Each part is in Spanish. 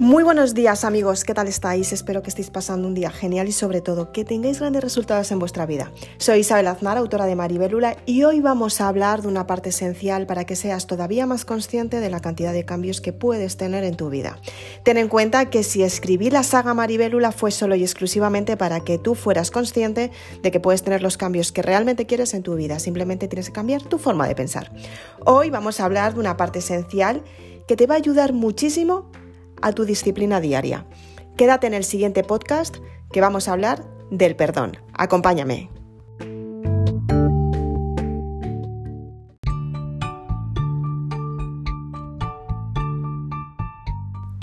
Muy buenos días amigos, ¿qué tal estáis? Espero que estéis pasando un día genial y sobre todo que tengáis grandes resultados en vuestra vida. Soy Isabel Aznar, autora de Maribelula, y hoy vamos a hablar de una parte esencial para que seas todavía más consciente de la cantidad de cambios que puedes tener en tu vida. Ten en cuenta que si escribí la saga Maribelula fue solo y exclusivamente para que tú fueras consciente de que puedes tener los cambios que realmente quieres en tu vida, simplemente tienes que cambiar tu forma de pensar. Hoy vamos a hablar de una parte esencial que te va a ayudar muchísimo a tu disciplina diaria. Quédate en el siguiente podcast que vamos a hablar del perdón. Acompáñame.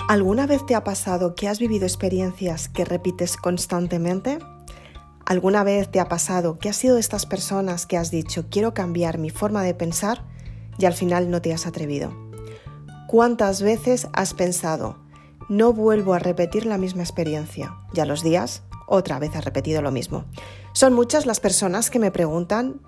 ¿Alguna vez te ha pasado que has vivido experiencias que repites constantemente? ¿Alguna vez te ha pasado que has sido de estas personas que has dicho quiero cambiar mi forma de pensar y al final no te has atrevido? ¿Cuántas veces has pensado no vuelvo a repetir la misma experiencia. Ya los días, otra vez ha repetido lo mismo. Son muchas las personas que me preguntan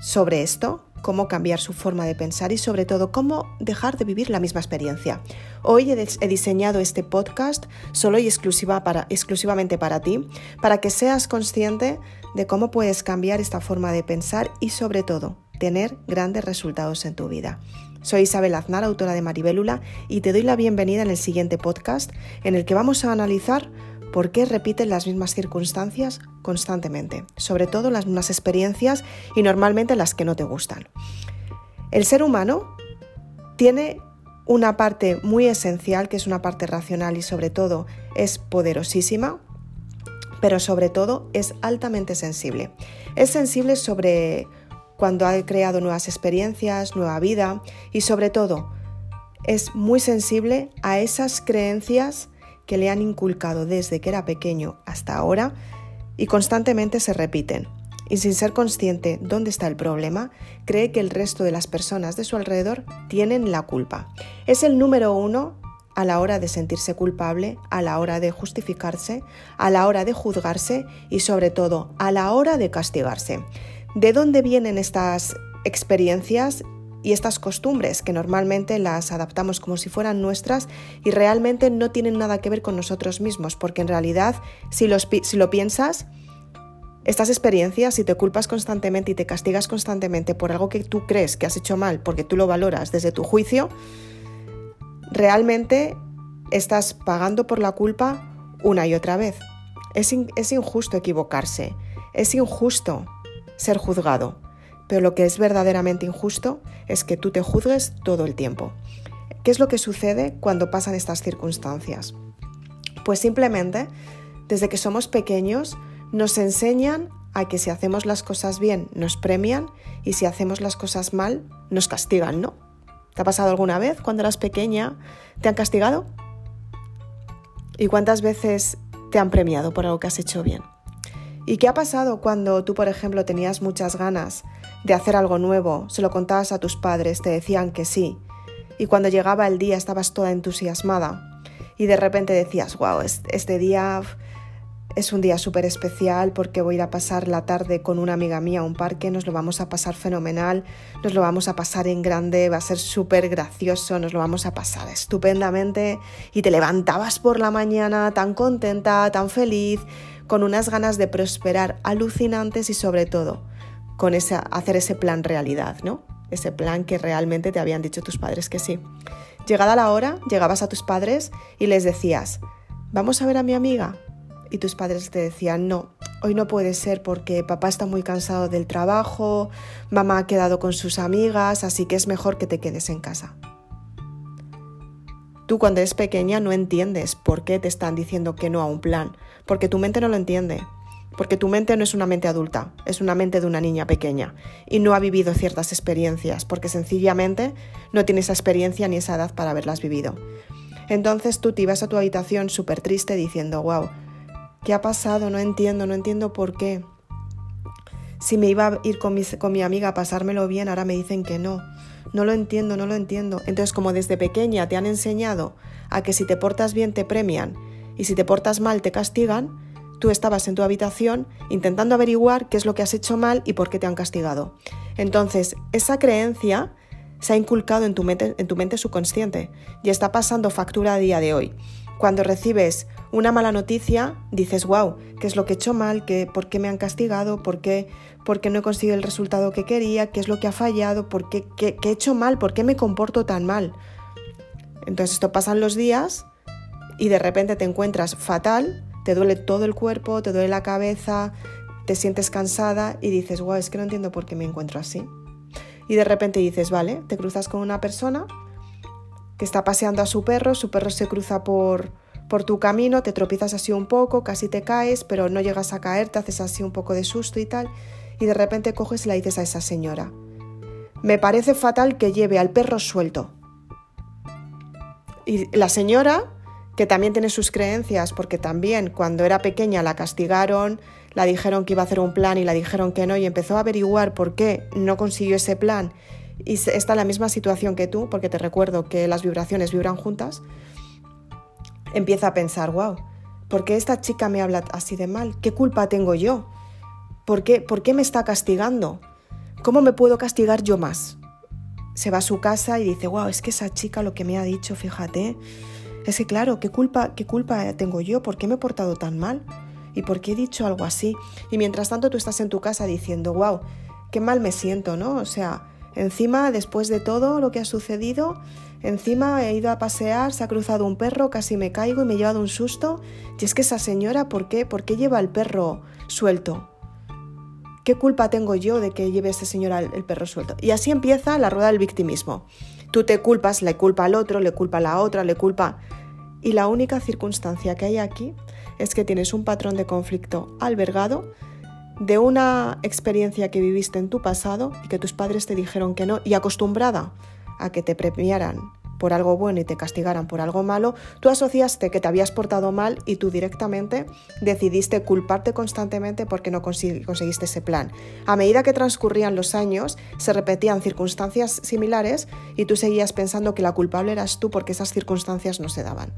sobre esto, cómo cambiar su forma de pensar y sobre todo cómo dejar de vivir la misma experiencia. Hoy he, diseñado este podcast solo y exclusiva exclusivamente para ti, para que seas consciente de cómo puedes cambiar esta forma de pensar y sobre todo tener grandes resultados en tu vida. Soy Isabel Aznar, autora de Maribélula, y te doy la bienvenida en el siguiente podcast en el que vamos a analizar por qué repiten las mismas circunstancias constantemente, sobre todo las mismas experiencias y normalmente las que no te gustan. El ser humano tiene una parte muy esencial, que es una parte racional y sobre todo es poderosísima, pero sobre todo es altamente sensible. Es sensible sobre cuando ha creado nuevas experiencias, nueva vida y sobre todo es muy sensible a esas creencias que le han inculcado desde que era pequeño hasta ahora y constantemente se repiten. Y sin ser consciente dónde está el problema, cree que el resto de las personas de su alrededor tienen la culpa. Es el número uno a la hora de sentirse culpable, a la hora de justificarse, a la hora de juzgarse y sobre todo a la hora de castigarse. ¿De dónde vienen estas experiencias y estas costumbres que normalmente las adaptamos como si fueran nuestras y realmente no tienen nada que ver con nosotros mismos? Porque en realidad, si, lo piensas, estas experiencias, si te culpas constantemente y te castigas constantemente por algo que tú crees que has hecho mal, porque tú lo valoras desde tu juicio, realmente estás pagando por la culpa una y otra vez. Es, es injusto equivocarse, es injusto ser juzgado, pero lo que es verdaderamente injusto es que tú te juzgues todo el tiempo. ¿Qué es lo que sucede cuando pasan estas circunstancias? Pues simplemente, desde que somos pequeños, nos enseñan a que si hacemos las cosas bien nos premian y si hacemos las cosas mal nos castigan, ¿no? ¿Te ha pasado alguna vez cuando eras pequeña? ¿Te han castigado? ¿Y cuántas veces te han premiado por algo que has hecho bien? ¿Y qué ha pasado cuando tú, por ejemplo, tenías muchas ganas de hacer algo nuevo, se lo contabas a tus padres, te decían que sí, y cuando llegaba el día estabas toda entusiasmada. Y de repente decías, wow, este día es un día súper especial porque voy a ir a pasar la tarde con una amiga mía a un parque, nos lo vamos a pasar fenomenal, nos lo vamos a pasar en grande, va a ser súper gracioso, nos lo vamos a pasar estupendamente y te levantabas por la mañana tan contenta, tan feliz, con unas ganas de prosperar alucinantes y sobre todo con hacer ese plan realidad, ¿no? Ese plan que realmente te habían dicho tus padres que sí. Llegada la hora, llegabas a tus padres y les decías, vamos a ver a mi amiga. Y tus padres te decían, no, hoy no puede ser porque papá está muy cansado del trabajo, mamá ha quedado con sus amigas, así que es mejor que te quedes en casa. Tú cuando eres pequeña no entiendes por qué te están diciendo que no a un plan, porque tu mente no lo entiende, porque tu mente no es una mente adulta, es una mente de una niña pequeña y no ha vivido ciertas experiencias, porque sencillamente no tiene esa experiencia ni esa edad para haberlas vivido. Entonces tú te ibas a tu habitación súper triste diciendo, wow, ¿qué ha pasado? No entiendo, no entiendo por qué. Si me iba a ir con mi, con mi amiga a pasármelo bien, ahora me dicen que no no lo entiendo, no lo entiendo. Entonces, como desde pequeña te han enseñado a que si te portas bien te premian y si te portas mal te castigan, tú estabas en tu habitación intentando averiguar qué es lo que has hecho mal y por qué te han castigado. Entonces, esa creencia se ha inculcado en tu mente, en tu mente subconsciente y está pasando factura a día de hoy. Cuando recibes una mala noticia, dices, wow, ¿qué es lo que he hecho mal? ¿Qué, ¿Por qué me han castigado? ¿Por qué, ¿Por qué no he conseguido el resultado que quería? ¿Qué es lo que ha fallado? ¿Por qué, qué, qué he hecho mal? ¿Por qué me comporto tan mal? Entonces esto pasan los días y de repente te encuentras fatal, te duele todo el cuerpo, te duele la cabeza, te sientes cansada y dices, wow, es que no entiendo por qué me encuentro así. Y de repente dices, vale, te cruzas con una persona que está paseando a su perro, su perro se cruza por, por tu camino, te tropiezas así un poco, casi te caes, pero no llegas a caer, te haces así un poco de susto y tal, y de repente coges y le dices a esa señora, me parece fatal que lleve al perro suelto. Y la señora, que también tiene sus creencias, porque también cuando era pequeña la castigaron, la dijeron que iba a hacer un plan y la dijeron que no y empezó a averiguar por qué no consiguió ese plan y está en la misma situación que tú, porque te recuerdo que las vibraciones vibran juntas, empieza a pensar, wow, ¿por qué esta chica me habla así de mal? ¿Qué culpa tengo yo? ¿Por qué, ¿Por qué me está castigando? ¿Cómo me puedo castigar yo más? Se va a su casa y dice, wow, es que esa chica lo que me ha dicho, fíjate, es que claro, ¿qué culpa, qué culpa tengo yo? ¿Por qué me he portado tan mal? ¿Y por qué he dicho algo así? Y mientras tanto tú estás en tu casa diciendo, wow, qué mal me siento, ¿no? O sea, encima, después de todo lo que ha sucedido, encima he ido a pasear, se ha cruzado un perro, casi me caigo y me he llevado un susto. Y es que esa señora, ¿por qué? ¿Por qué lleva el perro suelto? ¿Qué culpa tengo yo de que lleve ese señor el perro suelto? Y así empieza la rueda del victimismo. Tú te culpas, le culpa al otro, le culpa a la otra, le culpa... Y la única circunstancia que hay aquí es que tienes un patrón de conflicto albergado de una experiencia que viviste en tu pasado y que tus padres te dijeron que no y acostumbrada a que te premiaran por algo bueno y te castigaran por algo malo, tú asociaste que te habías portado mal y tú directamente decidiste culparte constantemente porque no conseguiste ese plan. A medida que transcurrían los años, se repetían circunstancias similares y tú seguías pensando que la culpable eras tú porque esas circunstancias no se daban.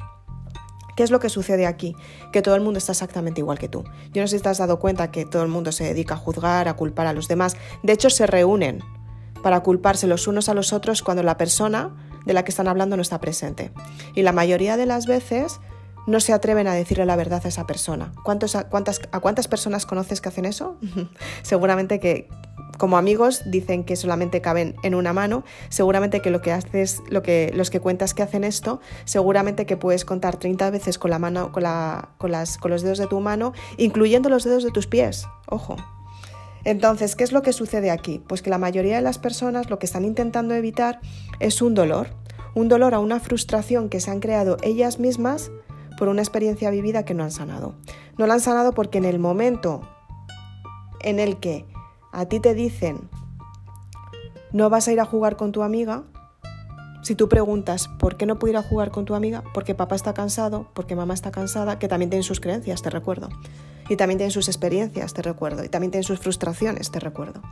¿Qué es lo que sucede aquí? Que todo el mundo está exactamente igual que tú. Yo no sé si te has dado cuenta que todo el mundo se dedica a juzgar, a culpar a los demás. De hecho, se reúnen para culparse los unos a los otros cuando la persona de la que están hablando no está presente. Y la mayoría de las veces no se atreven a decirle la verdad a esa persona. ¿Cuántos, cuántas, ¿A cuántas personas conoces que hacen eso? Seguramente que como amigos dicen que solamente caben en una mano, seguramente que lo que haces, lo que, los que cuentas que hacen esto, seguramente que puedes contar 30 veces con la mano, con, las, con los dedos de tu mano, incluyendo los dedos de tus pies. Ojo. Entonces, ¿qué es lo que sucede aquí? Pues que la mayoría de las personas lo que están intentando evitar es un dolor, un dolor a una frustración que se han creado ellas mismas por una experiencia vivida que no han sanado. No la han sanado porque en el momento en el que a ti te dicen, no vas a ir a jugar con tu amiga, si tú preguntas, ¿por qué no puedo ir a jugar con tu amiga? Porque papá está cansado, porque mamá está cansada, que también tienen sus creencias, te recuerdo. Y también tienen sus experiencias, te recuerdo. Y también tienen sus frustraciones, te recuerdo.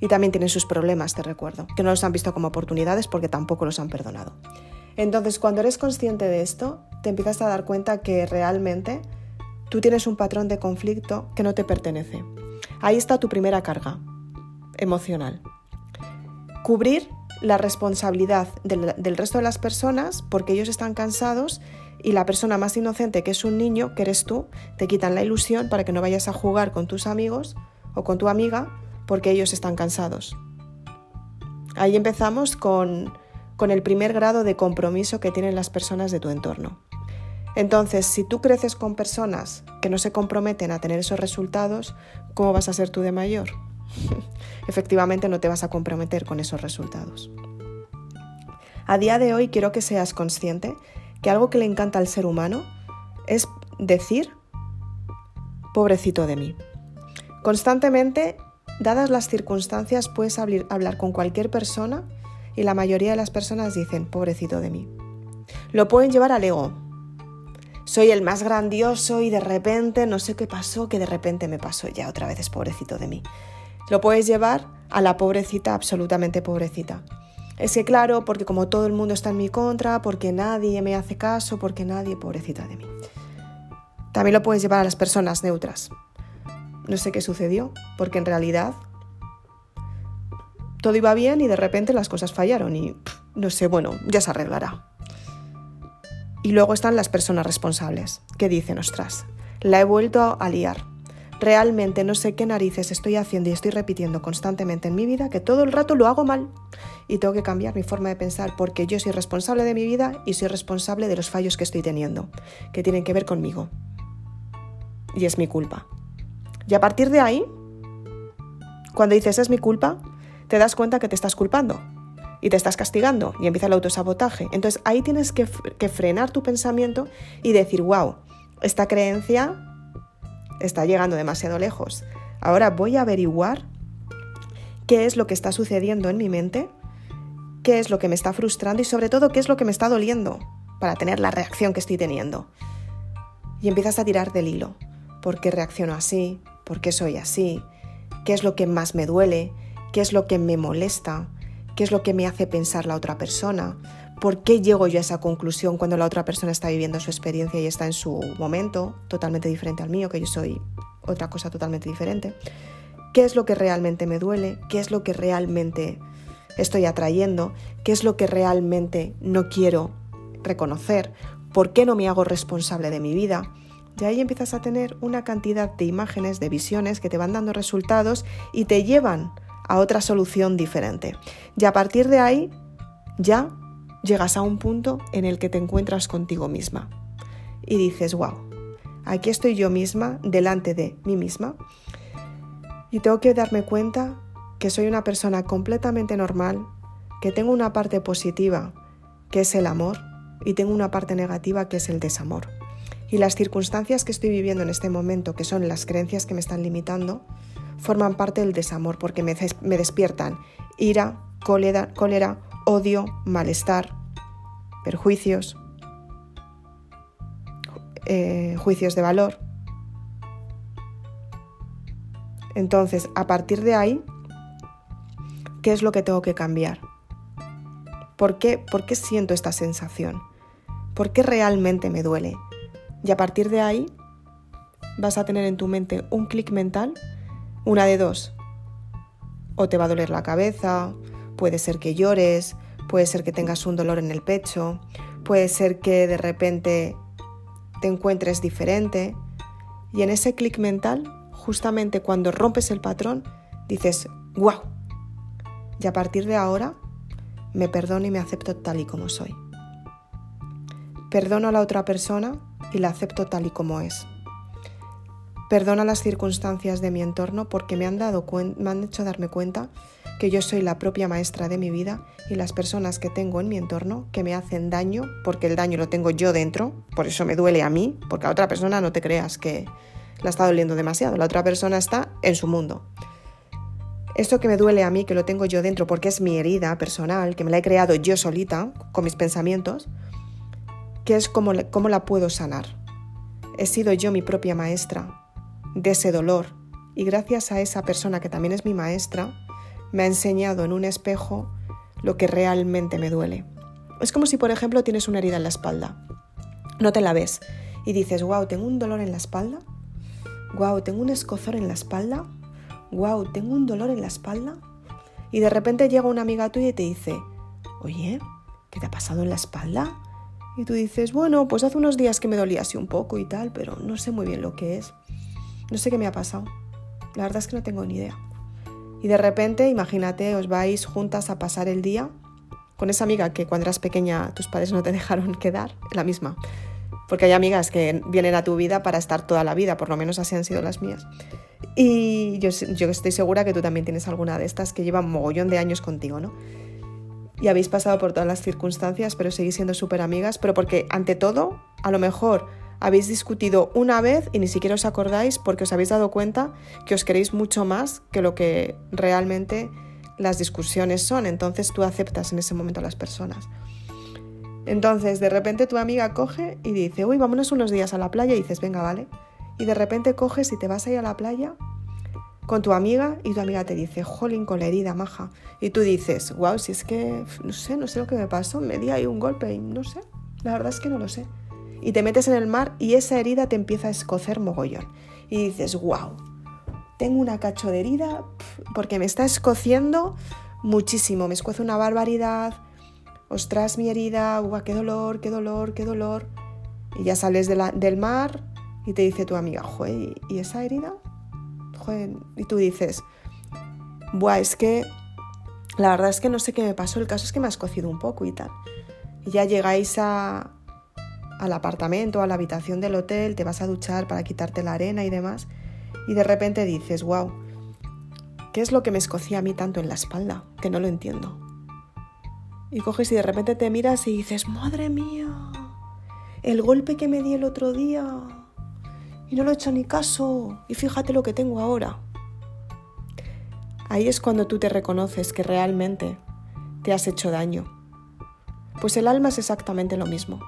Y también tienen sus problemas, te recuerdo. Que no los han visto como oportunidades porque tampoco los han perdonado. Entonces, cuando eres consciente de esto, te empiezas a dar cuenta que realmente tú tienes un patrón de conflicto que no te pertenece. Ahí está tu primera carga emocional. Cubrir la responsabilidad del, resto de las personas porque ellos están cansados y la persona más inocente, que es un niño, que eres tú, te quitan la ilusión para que no vayas a jugar con tus amigos o con tu amiga porque ellos están cansados. Ahí empezamos con, con el primer grado de compromiso que tienen las personas de tu entorno. Entonces, si tú creces con personas que no se comprometen a tener esos resultados, ¿cómo vas a ser tú de mayor? Efectivamente, no te vas a comprometer con esos resultados. A día de hoy quiero que seas consciente que algo que le encanta al ser humano es decir, pobrecito de mí. Constantemente, dadas las circunstancias, puedes hablar con cualquier persona y la mayoría de las personas dicen, pobrecito de mí. Lo pueden llevar al ego, soy el más grandioso y de repente no sé qué pasó, que de repente me pasó ya otra vez es pobrecito de mí. Lo puedes llevar a la pobrecita, absolutamente pobrecita. Es que claro, porque como todo el mundo está en mi contra, porque nadie me hace caso, porque nadie, pobrecita de mí. También lo puedes llevar a las personas neutras. No sé qué sucedió, porque en realidad todo iba bien y de repente las cosas fallaron y no sé, bueno, ya se arreglará. Y luego están las personas responsables, que dicen, ostras, la he vuelto a liar. Realmente no sé qué narices estoy haciendo y estoy repitiendo constantemente en mi vida que todo el rato lo hago mal y tengo que cambiar mi forma de pensar porque yo soy responsable de mi vida y soy responsable de los fallos que estoy teniendo, que tienen que ver conmigo. Y es mi culpa. Y a partir de ahí, cuando dices es mi culpa, te das cuenta que te estás culpando y te estás castigando y empieza el autosabotaje. Entonces ahí tienes que, que frenar tu pensamiento y decir, wow, esta creencia está llegando demasiado lejos. Ahora voy a averiguar qué es lo que está sucediendo en mi mente, qué es lo que me está frustrando y sobre todo qué es lo que me está doliendo para tener la reacción que estoy teniendo. Y empiezas a tirar del hilo. ¿Por qué reacciono así? ¿Por qué soy así? ¿Qué es lo que más me duele? ¿Qué es lo que me molesta? ¿Qué es lo que me hace pensar la otra persona? ¿Por qué llego yo a esa conclusión cuando la otra persona está viviendo su experiencia y está en su momento totalmente diferente al mío, que yo soy otra cosa totalmente diferente? ¿Qué es lo que realmente me duele? ¿Qué es lo que realmente estoy atrayendo? ¿Qué es lo que realmente no quiero reconocer? ¿Por qué no me hago responsable de mi vida? Y ahí empiezas a tener una cantidad de imágenes, de visiones que te van dando resultados y te llevan a otra solución diferente. Y a partir de ahí ya llegas a un punto en el que te encuentras contigo misma y dices, wow, aquí estoy yo misma delante de mí misma y tengo que darme cuenta que soy una persona completamente normal, que tengo una parte positiva, que es el amor, y tengo una parte negativa, que es el desamor. Y las circunstancias que estoy viviendo en este momento, que son las creencias que me están limitando, forman parte del desamor porque me, despiertan ira, cólera, cólera odio, malestar, perjuicios, eh, juicios de valor. Entonces, a partir de ahí, ¿qué es lo que tengo que cambiar? ¿Por qué, ¿Por qué siento esta sensación? ¿Por qué realmente me duele? Y a partir de ahí vas a tener en tu mente un clic mental, una de dos. O te va a doler la cabeza, Puede ser que llores, puede ser que tengas un dolor en el pecho, puede ser que de repente te encuentres diferente. Y en ese clic mental, justamente cuando rompes el patrón, dices, wow. Y a partir de ahora, me perdono y me acepto tal y como soy. Perdono a la otra persona y la acepto tal y como es. Perdono las circunstancias de mi entorno porque me han, dado me han hecho darme cuenta que yo soy la propia maestra de mi vida y las personas que tengo en mi entorno que me hacen daño, porque el daño lo tengo yo dentro, por eso me duele a mí, porque a otra persona no te creas que la está doliendo demasiado, la otra persona está en su mundo. Esto que me duele a mí, que lo tengo yo dentro porque es mi herida personal, que me la he creado yo solita, con mis pensamientos, que es cómo, cómo la puedo sanar. He sido yo mi propia maestra de ese dolor y gracias a esa persona que también es mi maestra, me ha enseñado en un espejo lo que realmente me duele. Es como si, por ejemplo, tienes una herida en la espalda. No te la ves y dices, wow, tengo un dolor en la espalda. Wow, tengo un escozor en la espalda. Wow, tengo un dolor en la espalda. Y de repente llega una amiga tuya y te dice, oye, ¿qué te ha pasado en la espalda? Y tú dices, bueno, pues hace unos días que me dolía así un poco y tal, pero no sé muy bien lo que es. No sé qué me ha pasado. La verdad es que no tengo ni idea. Y de repente, imagínate, os vais juntas a pasar el día con esa amiga que cuando eras pequeña tus padres no te dejaron quedar, la misma. Porque hay amigas que vienen a tu vida para estar toda la vida, por lo menos así han sido las mías. Y yo, yo estoy segura que tú también tienes alguna de estas que llevan mogollón de años contigo, ¿no? Y habéis pasado por todas las circunstancias, pero seguís siendo súper amigas, pero porque ante todo, a lo mejor habéis discutido una vez y ni siquiera os acordáis porque os habéis dado cuenta que os queréis mucho más que lo que realmente las discusiones son. Entonces tú aceptas en ese momento a las personas. Entonces de repente tu amiga coge y dice, uy, vámonos unos días a la playa y dices, venga, vale. Y de repente coges y te vas a ir a la playa con tu amiga y tu amiga te dice, jolín, con la herida, maja. Y tú dices, wow, si es que, no sé, no sé lo que me pasó, me di ahí un golpe y no sé, la verdad es que no lo sé y te metes en el mar y esa herida te empieza a escocer mogollón. Y dices, wow, tengo una cacho de herida porque me está escociendo muchísimo, me escoce una barbaridad. ostras, mi herida, qué dolor, qué dolor, qué dolor. Y ya sales del mar y te dice tu amiga, joder, ¿y esa herida? Joder, y tú dices, buah, es que la verdad es que no sé qué me pasó, el caso es que me has cocido un poco y tal. Y ya llegáis a, al apartamento, a la habitación del hotel, te vas a duchar para quitarte la arena y demás, y de repente dices, wow, ¿qué es lo que me escocía a mí tanto en la espalda? Que no lo entiendo. Y coges y de repente te miras y dices, madre mía, el golpe que me di el otro día. Y no lo he hecho ni caso. Y fíjate lo que tengo ahora. Ahí es cuando tú te reconoces que realmente te has hecho daño. Pues el alma es exactamente lo mismo.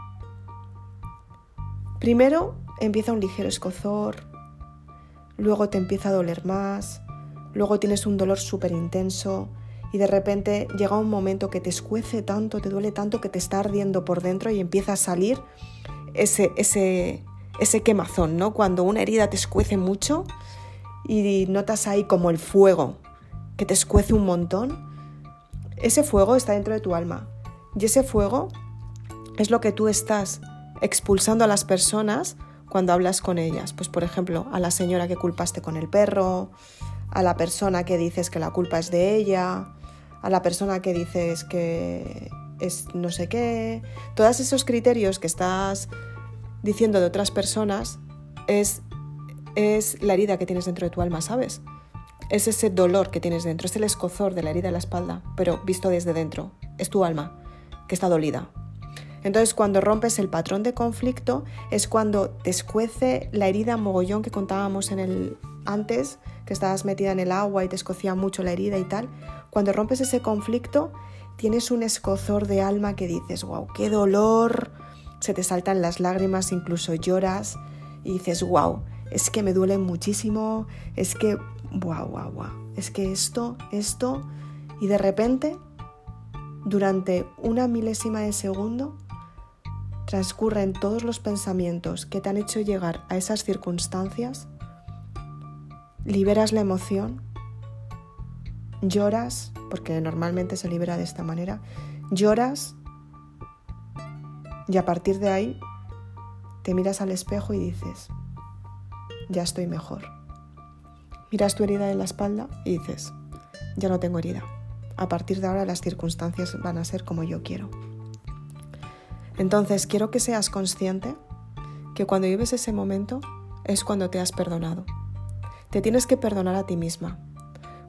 Primero empieza un ligero escozor, luego te empieza a doler más, luego tienes un dolor súper intenso, y de repente llega un momento que te escuece tanto, te duele tanto que te está ardiendo por dentro y empieza a salir ese, ese, ese quemazón, ¿no? Cuando una herida te escuece mucho y notas ahí como el fuego que te escuece un montón, ese fuego está dentro de tu alma. Y ese fuego es lo que tú estás expulsando a las personas cuando hablas con ellas. Pues por ejemplo, a la señora que culpaste con el perro, a la persona que dices que la culpa es de ella, a la persona que dices que es no sé qué. Todos esos criterios que estás diciendo de otras personas es, es la herida que tienes dentro de tu alma, ¿sabes? Es ese dolor que tienes dentro, es el escozor de la herida de la espalda, pero visto desde dentro. Es tu alma que está dolida. Entonces, cuando rompes el patrón de conflicto, es cuando te escuece la herida mogollón que contábamos en el antes, que estabas metida en el agua y te escocía mucho la herida y tal. Cuando rompes ese conflicto, tienes un escozor de alma que dices, wow, qué dolor, se te saltan las lágrimas, incluso lloras y dices, wow, es que me duele muchísimo, es que, wow, wow, wow, es que esto, esto, y de repente, durante una milésima de segundo, transcurren todos los pensamientos que te han hecho llegar a esas circunstancias, liberas la emoción lloras, porque normalmente se libera de esta manera, lloras y a partir de ahí te miras al espejo y dices, ya estoy mejor. Miras tu herida en la espalda y dices, ya no tengo herida. A partir de ahora las circunstancias van a ser como yo quiero. Entonces quiero que seas consciente que cuando vives ese momento es cuando te has perdonado. Te tienes que perdonar a ti misma,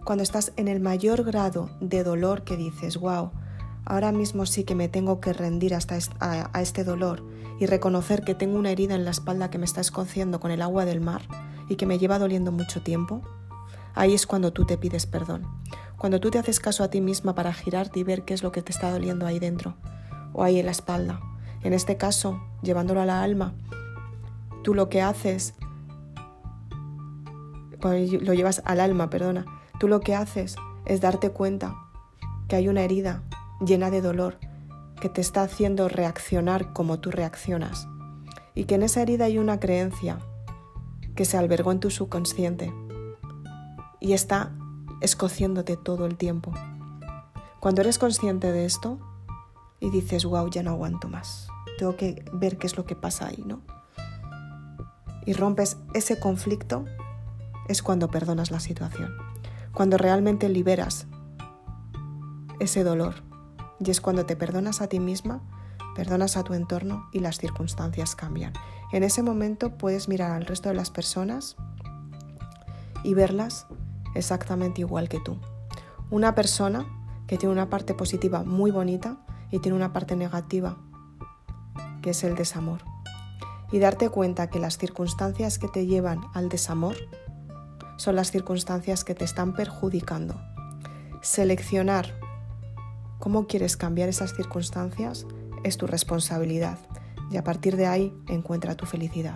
cuando estás en el mayor grado de dolor que dices, wow, ahora mismo sí que me tengo que rendir hasta a, este dolor y reconocer que tengo una herida en la espalda que me está escociendo con el agua del mar y que me lleva doliendo mucho tiempo, ahí es cuando tú te pides perdón. Cuando tú te haces caso a ti misma para girarte y ver qué es lo que te está doliendo ahí dentro o ahí en la espalda. En este caso, llevándolo a la alma, tú lo que haces, lo llevas al alma, perdona, Tú lo que haces es darte cuenta que hay una herida llena de dolor que te está haciendo reaccionar como tú reaccionas y que en esa herida hay una creencia que se albergó en tu subconsciente y está escociéndote todo el tiempo. Cuando eres consciente de esto y dices, wow, ya no aguanto más, tengo que ver qué es lo que pasa ahí, ¿no? Y rompes ese conflicto, es cuando perdonas la situación cuando realmente liberas ese dolor. Y es cuando te perdonas a ti misma, perdonas a tu entorno y las circunstancias cambian. En ese momento puedes mirar al resto de las personas y verlas exactamente igual que tú. Una persona que tiene una parte positiva muy bonita y tiene una parte negativa, que es el desamor. Y darte cuenta que las circunstancias que te llevan al desamor son las circunstancias que te están perjudicando. Seleccionar cómo quieres cambiar esas circunstancias es tu responsabilidad y a partir de ahí encuentra tu felicidad.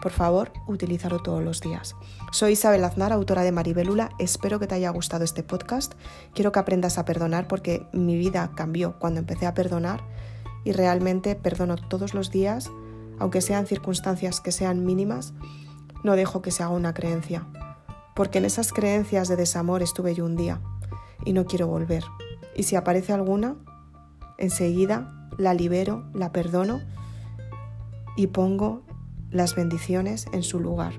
Por favor, utilízalo todos los días. Soy Isabel Aznar, autora de Maribelula. Espero que te haya gustado este podcast. Quiero que aprendas a perdonar porque mi vida cambió cuando empecé a perdonar y realmente perdono todos los días, aunque sean circunstancias que sean mínimas, no dejo que se haga una creencia porque en esas creencias de desamor estuve yo un día y no quiero volver. Y si aparece alguna, enseguida la libero, la perdono y pongo las bendiciones en su lugar.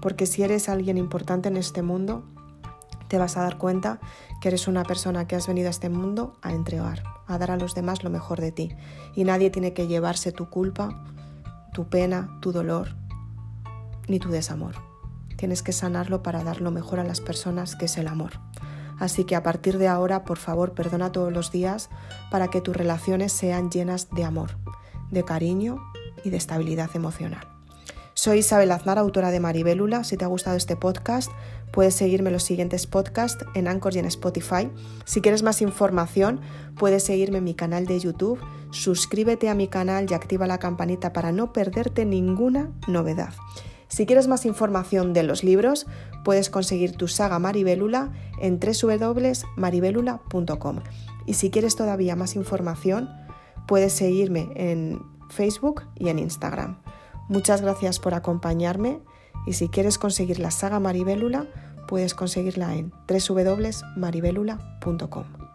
Porque si eres alguien importante en este mundo, te vas a dar cuenta que eres una persona que has venido a este mundo a entregar, a dar a los demás lo mejor de ti. Y nadie tiene que llevarse tu culpa, tu pena, tu dolor, ni tu desamor. Tienes que sanarlo para dar lo mejor a las personas, que es el amor. Así que a partir de ahora, por favor, perdona todos los días para que tus relaciones sean llenas de amor, de cariño y de estabilidad emocional. Soy Isabel Aznar, autora de Maribélula. Si te ha gustado este podcast, puedes seguirme en los siguientes podcasts en Anchor y en Spotify. Si quieres más información, puedes seguirme en mi canal de YouTube. Suscríbete a mi canal y activa la campanita para no perderte ninguna novedad. Si quieres más información de los libros, puedes conseguir tu saga Maribélula en www.maribélula.com. Y si quieres todavía más información, puedes seguirme en Facebook y en Instagram. Muchas gracias por acompañarme y si quieres conseguir la saga Maribélula, puedes conseguirla en www.maribélula.com.